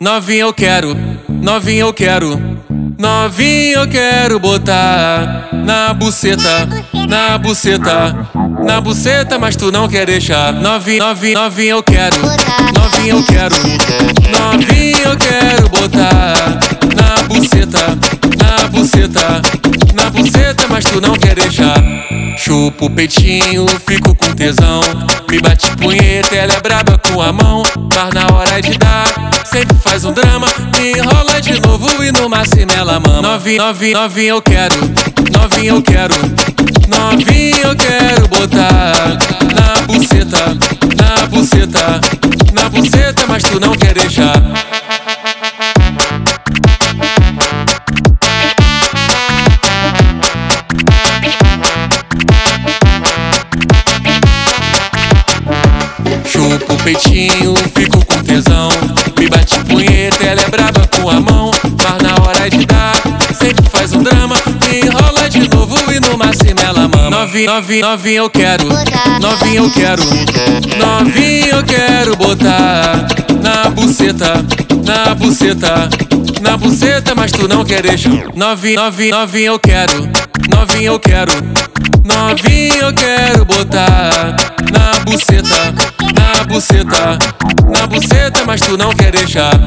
Novinho eu quero, novinho eu quero, novinho eu quero botar na buceta, na buceta, na buceta, mas tu não quer deixar. Novinho, novinho, novinho eu quero, novinho eu quero, novinho eu quero botar na buceta, na buceta, na buceta, mas tu não quer deixar. Chupo o peitinho, fico com tesão. Me bate punheta, ela é braba com a mão. Mas na hora de dar, faz um drama. Me enrola de novo e no máximo ela mama. Novinho, novinho, novinho eu quero. Novinho eu quero. Novinho eu quero botar na buceta, na buceta, na buceta, mas tu não quer deixar. Chupo o peitinho, fico com Novinho, novinho, novinho eu quero. Novinho eu quero. Novinho eu quero botar na buceta, na buceta, na buceta, mas tu não quer deixar. Novinho, novinho, novinho eu quero. Novinho eu quero. Novinho eu quero botar na buceta, na buceta, na buceta, mas tu não quer deixar.